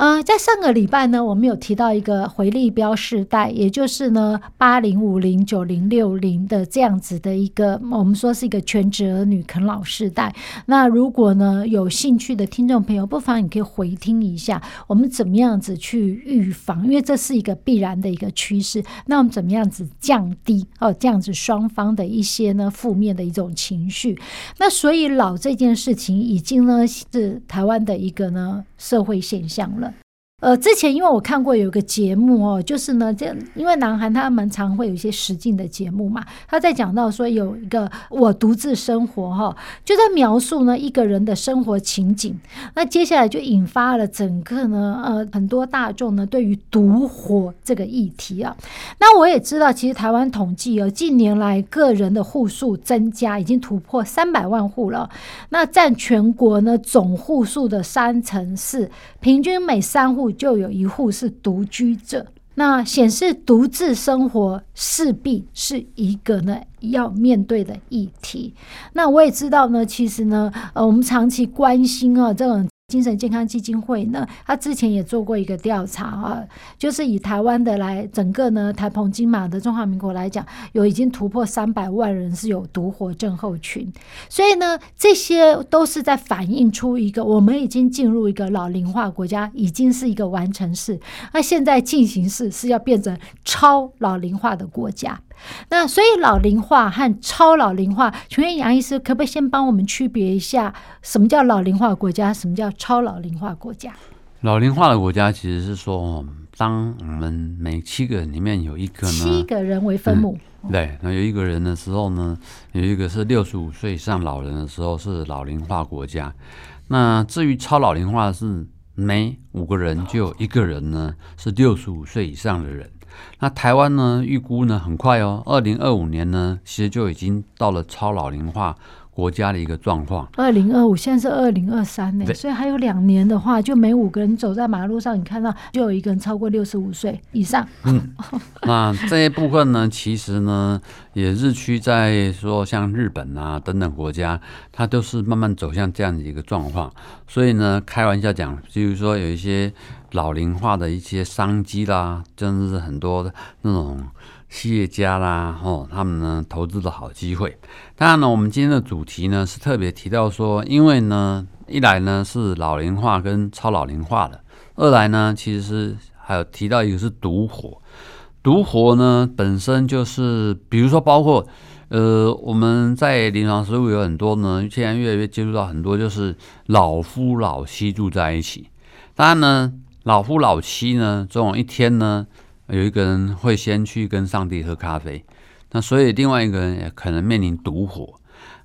呃，在上个礼拜呢，我们有提到一个回力标世代，也就是呢八零五零九零六零的这样子的一个，我们说是一个全职儿女啃老世代。那如果呢有兴趣的听众朋友，不妨你可以回听一下，我们怎么样子去预防，因为这是一个必然的一个趋势。那我们怎么样子降低哦这样子双方的一些呢负面的一种情绪？那所以老这件事情已经呢是台湾的一个呢社会现象了。呃，之前因为我看过有个节目哦，就是呢，这因为南韩他们常会有一些实境的节目嘛，他在讲到说有一个我独自生活哈，就在描述呢一个人的生活情景，那接下来就引发了整个呢呃很多大众呢对于独活这个议题啊，那我也知道，其实台湾统计哦，近年来个人的户数增加已经突破三百万户了，那占全国呢总户数的三成四，平均每三户。就有一户是独居者，那显示独自生活势必是一个呢要面对的议题。那我也知道呢，其实呢，呃，我们长期关心啊这种。精神健康基金会呢，他之前也做过一个调查啊，就是以台湾的来整个呢台澎金马的中华民国来讲，有已经突破三百万人是有独活症候群，所以呢，这些都是在反映出一个我们已经进入一个老龄化国家，已经是一个完成式，那现在进行式是要变成超老龄化的国家。那所以老龄化和超老龄化，请问杨医师可不可以先帮我们区别一下，什么叫老龄化国家，什么叫超老龄化国家？老龄化的国家其实是说，当我们每七个人里面有一个呢，七个人为分母，嗯、对，那有一个人的时候呢，有一个是六十五岁以上老人的时候是老龄化国家。那至于超老龄化是每五个人就有一个人呢是六十五岁以上的人。那台湾呢，预估呢很快哦，二零二五年呢，其实就已经到了超老龄化国家的一个状况。二零二五现在是二零二三年，所以还有两年的话，就每五个人走在马路上，你看到就有一个人超过六十五岁以上。嗯，那这一部分呢，其实呢也日趋在说，像日本啊等等国家，它都是慢慢走向这样的一个状况。所以呢，开玩笑讲，就是说有一些。老龄化的一些商机啦，真的是很多那种企业家啦，吼，他们呢投资的好机会。当然呢，我们今天的主题呢是特别提到说，因为呢，一来呢是老龄化跟超老龄化的，二来呢其实是还有提到一个是独活。独活呢本身就是，比如说包括呃我们在临床实务有很多呢，现在越来越接触到很多就是老夫老妻住在一起，当然呢。老夫老妻呢，总有一天呢，有一个人会先去跟上帝喝咖啡，那所以另外一个人也可能面临独活。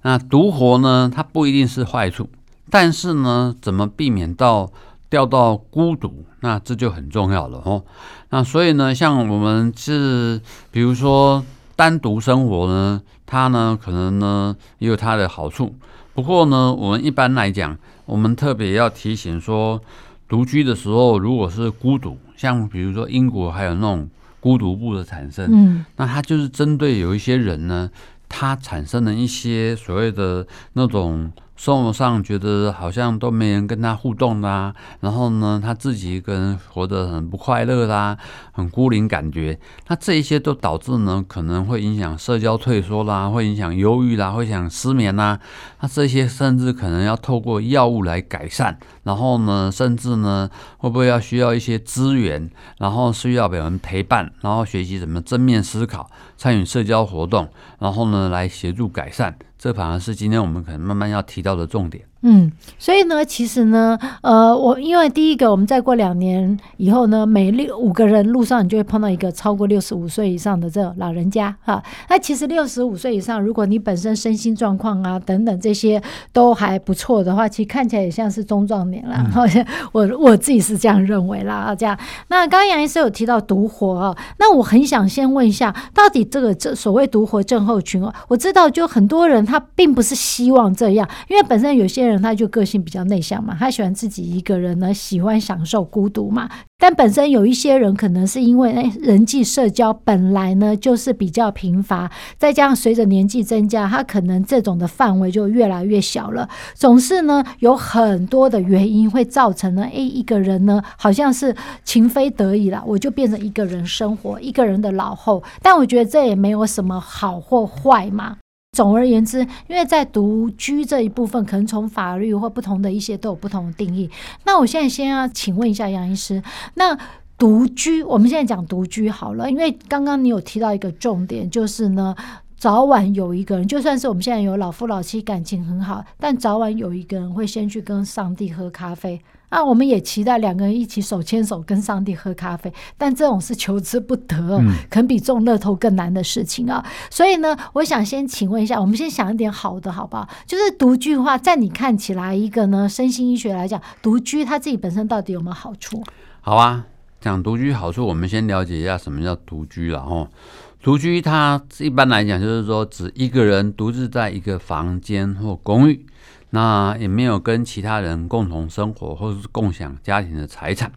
那独活呢，它不一定是坏处，但是呢，怎么避免到掉到孤独，那这就很重要了哦。那所以呢，像我们是比如说单独生活呢，它呢可能呢也有它的好处。不过呢，我们一般来讲，我们特别要提醒说。独居的时候，如果是孤独，像比如说英国还有那种孤独部的产生，嗯，那它就是针对有一些人呢，他产生了一些所谓的那种。生活上觉得好像都没人跟他互动啦，然后呢，他自己一个人活得很不快乐啦，很孤零感觉。那这一些都导致呢，可能会影响社交退缩啦，会影响忧郁啦，会影响失眠啦。那这些甚至可能要透过药物来改善，然后呢，甚至呢，会不会要需要一些资源，然后需要别人陪伴，然后学习怎么正面思考，参与社交活动，然后呢，来协助改善。这反而是今天我们可能慢慢要提到的重点。嗯，所以呢，其实呢，呃，我因为第一个，我们再过两年以后呢，每六五个人路上你就会碰到一个超过六十五岁以上的这个老人家哈。那其实六十五岁以上，如果你本身身心状况啊等等这些都还不错的话，其实看起来也像是中壮年了。好像、嗯、我我自己是这样认为啦。这样，那刚刚杨医师有提到独活啊，那我很想先问一下，到底这个这所谓独活症候群哦，我知道就很多人他并不是希望这样，因为本身有些人。他就个性比较内向嘛，他喜欢自己一个人呢，喜欢享受孤独嘛。但本身有一些人可能是因为诶人际社交本来呢就是比较贫乏，再加上随着年纪增加，他可能这种的范围就越来越小了。总是呢有很多的原因会造成呢，诶一个人呢好像是情非得已了，我就变成一个人生活，一个人的老后。但我觉得这也没有什么好或坏嘛。总而言之，因为在独居这一部分，可能从法律或不同的一些都有不同的定义。那我现在先要请问一下杨医师，那独居，我们现在讲独居好了，因为刚刚你有提到一个重点，就是呢，早晚有一个人，就算是我们现在有老夫老妻，感情很好，但早晚有一个人会先去跟上帝喝咖啡。那我们也期待两个人一起手牵手跟上帝喝咖啡，但这种是求之不得，可能比中乐透更难的事情啊。所以呢，我想先请问一下，我们先想一点好的，好不好？就是独居的话，在你看起来，一个呢，身心医学来讲，独居它自己本身到底有没有好处？好啊，讲独居好处，我们先了解一下什么叫独居了哈。独居它一般来讲就是说，指一个人独自在一个房间或公寓。那也没有跟其他人共同生活，或者是共享家庭的财产。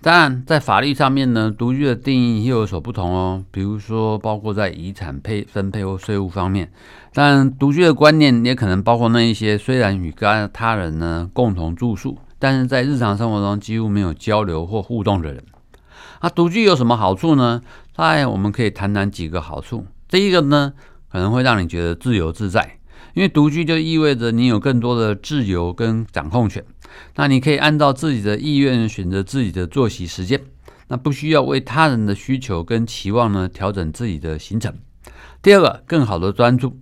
当然，在法律上面呢，独居的定义又有所不同哦。比如说，包括在遗产配分配或税务方面。但独居的观念也可能包括那一些虽然与他他人呢共同住宿，但是在日常生活中几乎没有交流或互动的人。那独居有什么好处呢？当然我们可以谈谈几个好处。第一个呢，可能会让你觉得自由自在。因为独居就意味着你有更多的自由跟掌控权，那你可以按照自己的意愿选择自己的作息时间，那不需要为他人的需求跟期望呢调整自己的行程。第二个，更好的专注，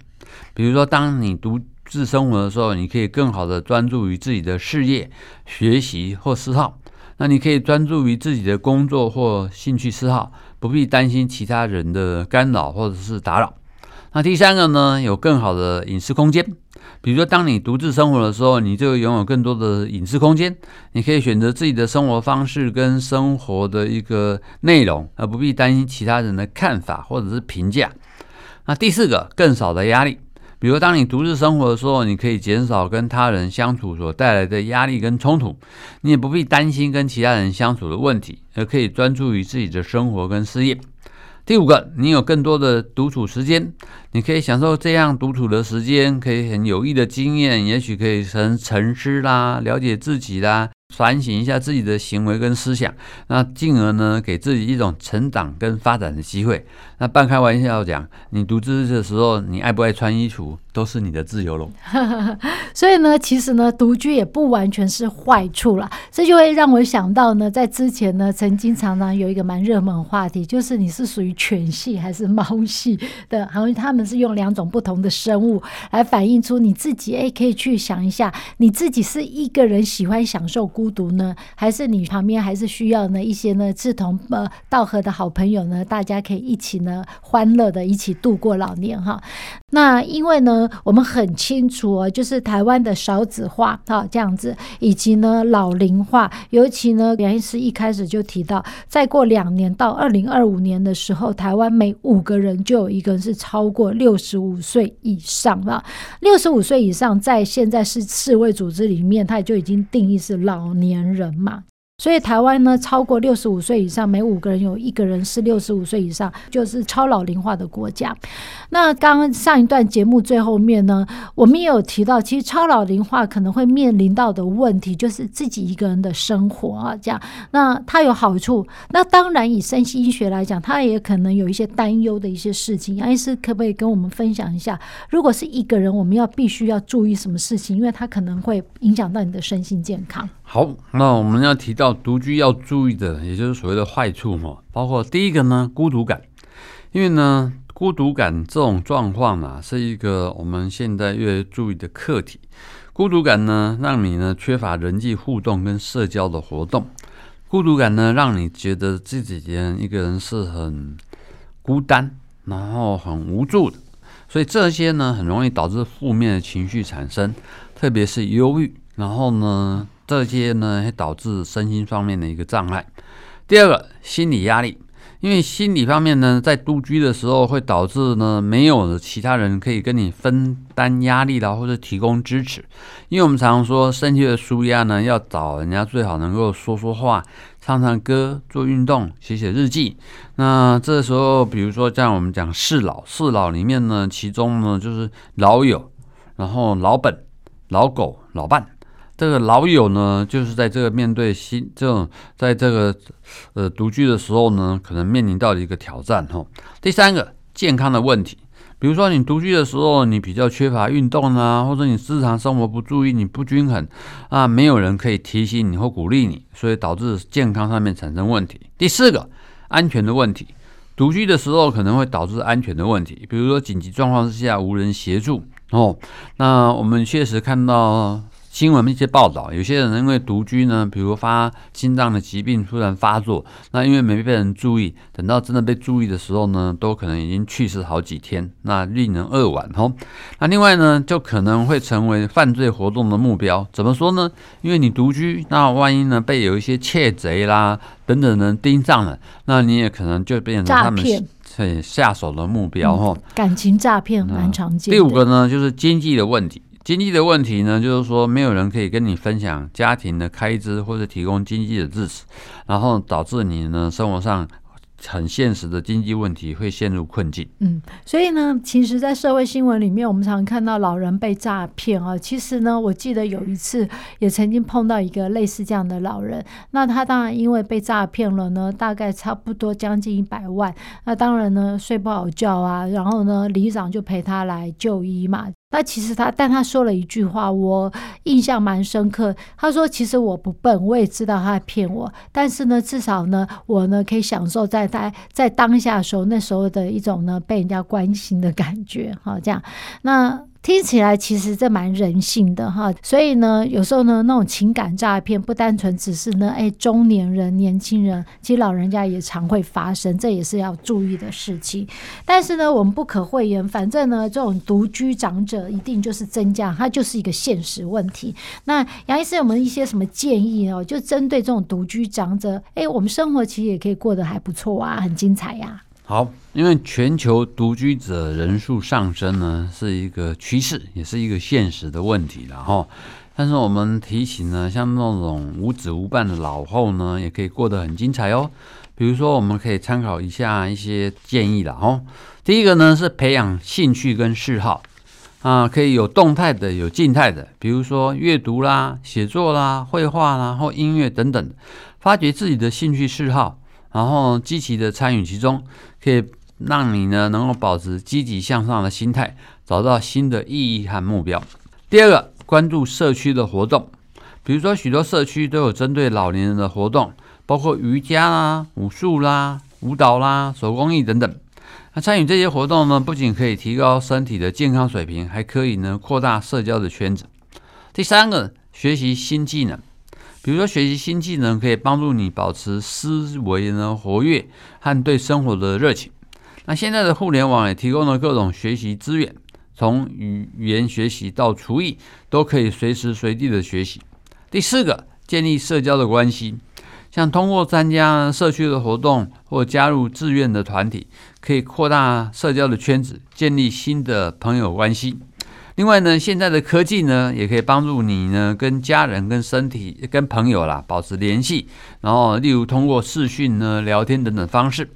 比如说当你独自生活的时候，你可以更好的专注于自己的事业、学习或嗜好，那你可以专注于自己的工作或兴趣嗜好，不必担心其他人的干扰或者是打扰。那第三个呢，有更好的隐私空间。比如说，当你独自生活的时候，你就拥有更多的隐私空间，你可以选择自己的生活方式跟生活的一个内容，而不必担心其他人的看法或者是评价。那第四个，更少的压力。比如，当你独自生活的时候，你可以减少跟他人相处所带来的压力跟冲突，你也不必担心跟其他人相处的问题，而可以专注于自己的生活跟事业。第五个，你有更多的独处时间，你可以享受这样独处的时间，可以很有益的经验，也许可以成沉思啦，了解自己啦。反省一下自己的行为跟思想，那进而呢，给自己一种成长跟发展的机会。那半开玩笑讲，你独自的时候，你爱不爱穿衣服都是你的自由喽。所以呢，其实呢，独居也不完全是坏处啦。这就会让我想到呢，在之前呢，曾经常常有一个蛮热门话题，就是你是属于犬系还是猫系的？好像他们是用两种不同的生物来反映出你自己。哎，可以去想一下，你自己是一个人喜欢享受孤孤独呢，还是你旁边还是需要呢一些呢志同呃道合的好朋友呢？大家可以一起呢欢乐的一起度过老年哈。那因为呢，我们很清楚哦，就是台湾的少子化哈这样子，以及呢老龄化，尤其呢杨医师一开始就提到，再过两年到二零二五年的时候，台湾每五个人就有一个人是超过六十五岁以上了。六十五岁以上，在现在是世卫组织里面，它就已经定义是老。老年人嘛。所以台湾呢，超过六十五岁以上，每五个人有一个人是六十五岁以上，就是超老龄化的国家。那刚刚上一段节目最后面呢，我们也有提到，其实超老龄化可能会面临到的问题，就是自己一个人的生活啊，这样。那它有好处，那当然以身心医学来讲，它也可能有一些担忧的一些事情。杨医师可不可以跟我们分享一下，如果是一个人，我们要必须要注意什么事情？因为它可能会影响到你的身心健康。好，那我们要提到独居要注意的，也就是所谓的坏处哈，包括第一个呢，孤独感，因为呢，孤独感这种状况啊，是一个我们现在越注意的课题。孤独感呢，让你呢缺乏人际互动跟社交的活动。孤独感呢，让你觉得自己一个人是很孤单，然后很无助的。所以这些呢，很容易导致负面的情绪产生，特别是忧郁。然后呢，这些呢会导致身心方面的一个障碍。第二个，心理压力。因为心理方面呢，在独居的时候会导致呢，没有其他人可以跟你分担压力啦，或者提供支持。因为我们常常说，身体的舒压呢，要找人家最好能够说说话、唱唱歌、做运动、写写日记。那这时候，比如说像我们讲四老，四老里面呢，其中呢就是老友，然后老本、老狗、老伴。这个老友呢，就是在这个面对新这种，在这个呃独居的时候呢，可能面临到的一个挑战哈。第三个健康的问题，比如说你独居的时候，你比较缺乏运动啊，或者你日常生活不注意，你不均衡啊，没有人可以提醒你或鼓励你，所以导致健康上面产生问题。第四个安全的问题，独居的时候可能会导致安全的问题，比如说紧急状况之下无人协助哦。那我们确实看到。新闻一些报道，有些人因为独居呢，比如发心脏的疾病突然发作，那因为没被人注意，等到真的被注意的时候呢，都可能已经去世好几天，那令人扼腕吼。那另外呢，就可能会成为犯罪活动的目标。怎么说呢？因为你独居，那万一呢被有一些窃贼啦等等人盯上了，那你也可能就变成他们下手的目标吼。感情诈骗蛮常见。第五个呢，就是经济的问题。经济的问题呢，就是说没有人可以跟你分享家庭的开支或者提供经济的支持，然后导致你呢生活上很现实的经济问题会陷入困境。嗯，所以呢，其实，在社会新闻里面，我们常看到老人被诈骗啊。其实呢，我记得有一次也曾经碰到一个类似这样的老人，那他当然因为被诈骗了呢，大概差不多将近一百万。那当然呢，睡不好觉啊，然后呢，里长就陪他来就医嘛。那其实他，但他说了一句话，我印象蛮深刻。他说：“其实我不笨，我也知道他在骗我，但是呢，至少呢，我呢可以享受在在在当下的时候那时候的一种呢被人家关心的感觉。”好，这样那。听起来其实这蛮人性的哈，所以呢，有时候呢，那种情感诈骗不单纯只是呢，哎，中年人、年轻人，其实老人家也常会发生，这也是要注意的事情。但是呢，我们不可讳言，反正呢，这种独居长者一定就是增加，它就是一个现实问题。那杨医生有没有一些什么建议哦？就针对这种独居长者，哎，我们生活其实也可以过得还不错啊，很精彩呀、好，因为全球独居者人数上升呢，是一个趋势，也是一个现实的问题了哈。但是我们提醒呢，像那种无子无伴的老后呢，也可以过得很精彩哦。比如说，我们可以参考一下一些建议了哈。第一个呢是培养兴趣跟嗜好啊，可以有动态的，有静态的，比如说阅读啦、写作啦、绘画啦或音乐等等，发掘自己的兴趣嗜好。然后积极的参与其中，可以让你呢能够保持积极向上的心态，找到新的意义和目标。第二个，关注社区的活动，比如说许多社区都有针对老年人的活动，包括瑜伽啦、武术啦、舞蹈啦、手工艺等等。那参与这些活动呢，不仅可以提高身体的健康水平，还可以呢扩大社交的圈子。第三个，学习新技能。比如说，学习新技能可以帮助你保持思维呢活跃和对生活的热情。那现在的互联网也提供了各种学习资源，从语言学习到厨艺，都可以随时随地的学习。第四个，建立社交的关系，像通过参加社区的活动或加入志愿的团体，可以扩大社交的圈子，建立新的朋友关系。另外呢，现在的科技呢，也可以帮助你呢，跟家人、跟身体、跟朋友啦，保持联系。然后，例如通过视讯呢、聊天等等方式。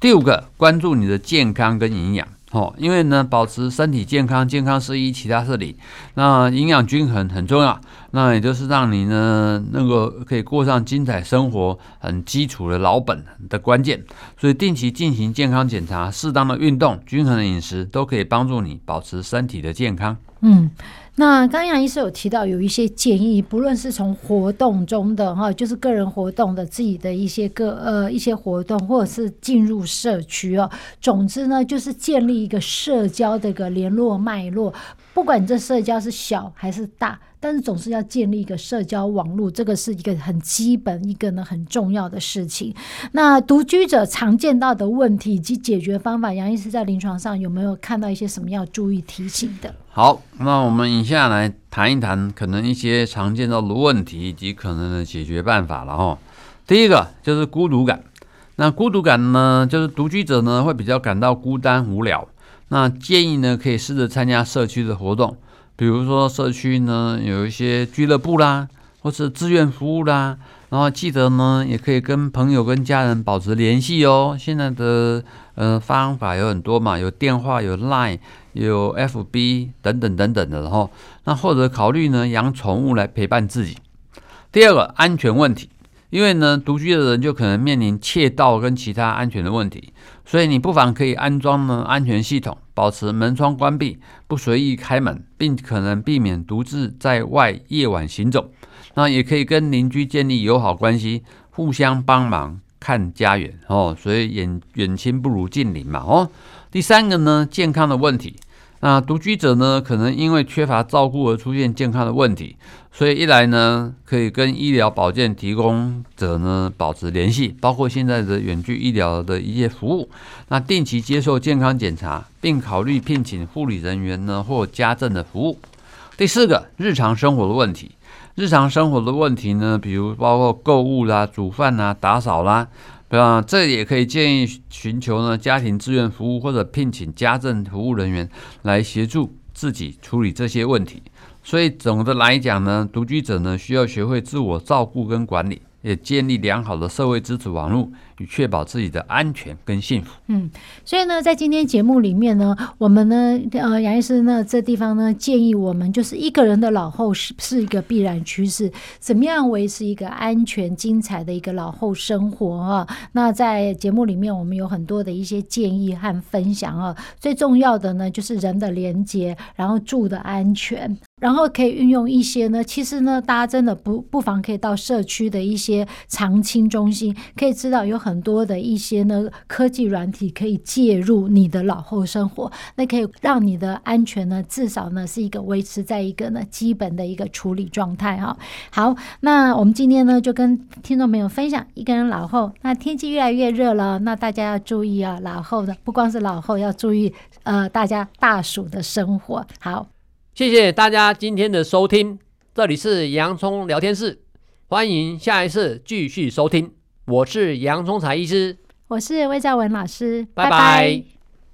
第五个，关注你的健康跟营养。哦，因为呢，保持身体健康，健康是一，其他是零。那营养均衡很重要，那也就是让你呢，那个可以过上精彩生活，很基础的老本的关键。所以定期进行健康检查，适当的运动，均衡的饮食，都可以帮助你保持身体的健康。嗯。那刚杨医师有提到有一些建议，不论是从活动中的哈，就是个人活动的自己的一些个呃一些活动，或者是进入社区哦，总之呢，就是建立一个社交的一个联络脉络，不管这社交是小还是大。但是总是要建立一个社交网络，这个是一个很基本、一个呢很重要的事情。那独居者常见到的问题以及解决方法，杨医师在临床上有没有看到一些什么要注意提醒的？好，那我们以下来谈一谈可能一些常见到的问题以及可能的解决办法了哈。第一个就是孤独感，那孤独感呢，就是独居者呢会比较感到孤单无聊。那建议呢，可以试着参加社区的活动，比如说社区呢有一些俱乐部啦，或是志愿服务啦。然后记得呢，也可以跟朋友跟家人保持联系哦。现在的呃方法有很多嘛，有电话、有 Line、有 FB 等等等等的。然后那或者考虑呢养宠物来陪伴自己。第二个安全问题。因为呢，独居的人就可能面临窃盗跟其他安全的问题，所以你不妨可以安装呢安全系统，保持门窗关闭，不随意开门，并可能避免独自在外夜晚行走。那也可以跟邻居建立友好关系，互相帮忙看家园哦。所以远远亲不如近邻嘛哦。第三个呢，健康的问题。那独居者呢，可能因为缺乏照顾而出现健康的问题，所以一来呢，可以跟医疗保健提供者呢保持联系，包括现在的远距医疗的一些服务。那定期接受健康检查，并考虑聘请护理人员呢或家政的服务。第四个，日常生活的问题，日常生活的问题呢，比如包括购物啦、煮饭啦、打扫啦。对啊？这也可以建议寻求呢家庭志愿服务或者聘请家政服务人员来协助自己处理这些问题。所以总的来讲呢，独居者呢需要学会自我照顾跟管理。也建立良好的社会支持网络，以确保自己的安全跟幸福。嗯，所以呢，在今天节目里面呢，我们呢，呃，杨医师呢，这地方呢，建议我们就是一个人的老后是是一个必然趋势，怎么样维持一个安全、精彩的一个老后生活啊？那在节目里面，我们有很多的一些建议和分享啊。最重要的呢，就是人的连接，然后住的安全。然后可以运用一些呢，其实呢，大家真的不不妨可以到社区的一些长青中心，可以知道有很多的一些呢科技软体可以介入你的老后生活，那可以让你的安全呢至少呢是一个维持在一个呢基本的一个处理状态哈。好，那我们今天呢就跟听众朋友分享一个人老后，那天气越来越热了，那大家要注意啊，老后的不光是老后要注意，呃，大家大暑的生活好。谢谢大家今天的收听，这里是洋葱聊天室，欢迎下一次继续收听。我是洋葱才医师，我是魏兆文老师，拜拜。拜拜。